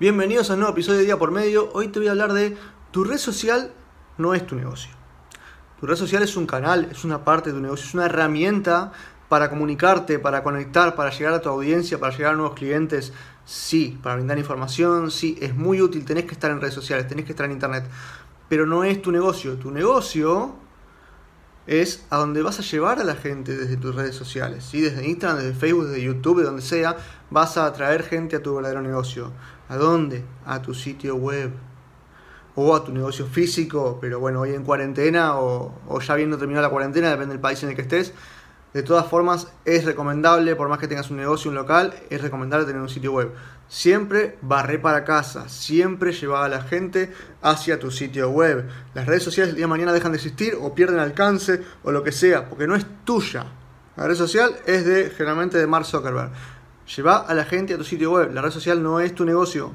Bienvenidos a un nuevo episodio de Día por Medio. Hoy te voy a hablar de tu red social no es tu negocio. Tu red social es un canal, es una parte de tu negocio, es una herramienta para comunicarte, para conectar, para llegar a tu audiencia, para llegar a nuevos clientes. Sí, para brindar información, sí, es muy útil, tenés que estar en redes sociales, tenés que estar en internet, pero no es tu negocio. Tu negocio es a donde vas a llevar a la gente desde tus redes sociales, ¿sí? desde Instagram, desde Facebook, desde YouTube, de donde sea, vas a atraer gente a tu verdadero negocio. ¿A dónde? A tu sitio web o a tu negocio físico, pero bueno, hoy en cuarentena o, o ya habiendo terminado la cuarentena, depende del país en el que estés. De todas formas, es recomendable, por más que tengas un negocio, un local, es recomendable tener un sitio web. Siempre barré para casa, siempre lleva a la gente hacia tu sitio web. Las redes sociales el día de mañana dejan de existir o pierden alcance o lo que sea, porque no es tuya. La red social es de generalmente de Mark Zuckerberg. Lleva a la gente a tu sitio web. La red social no es tu negocio.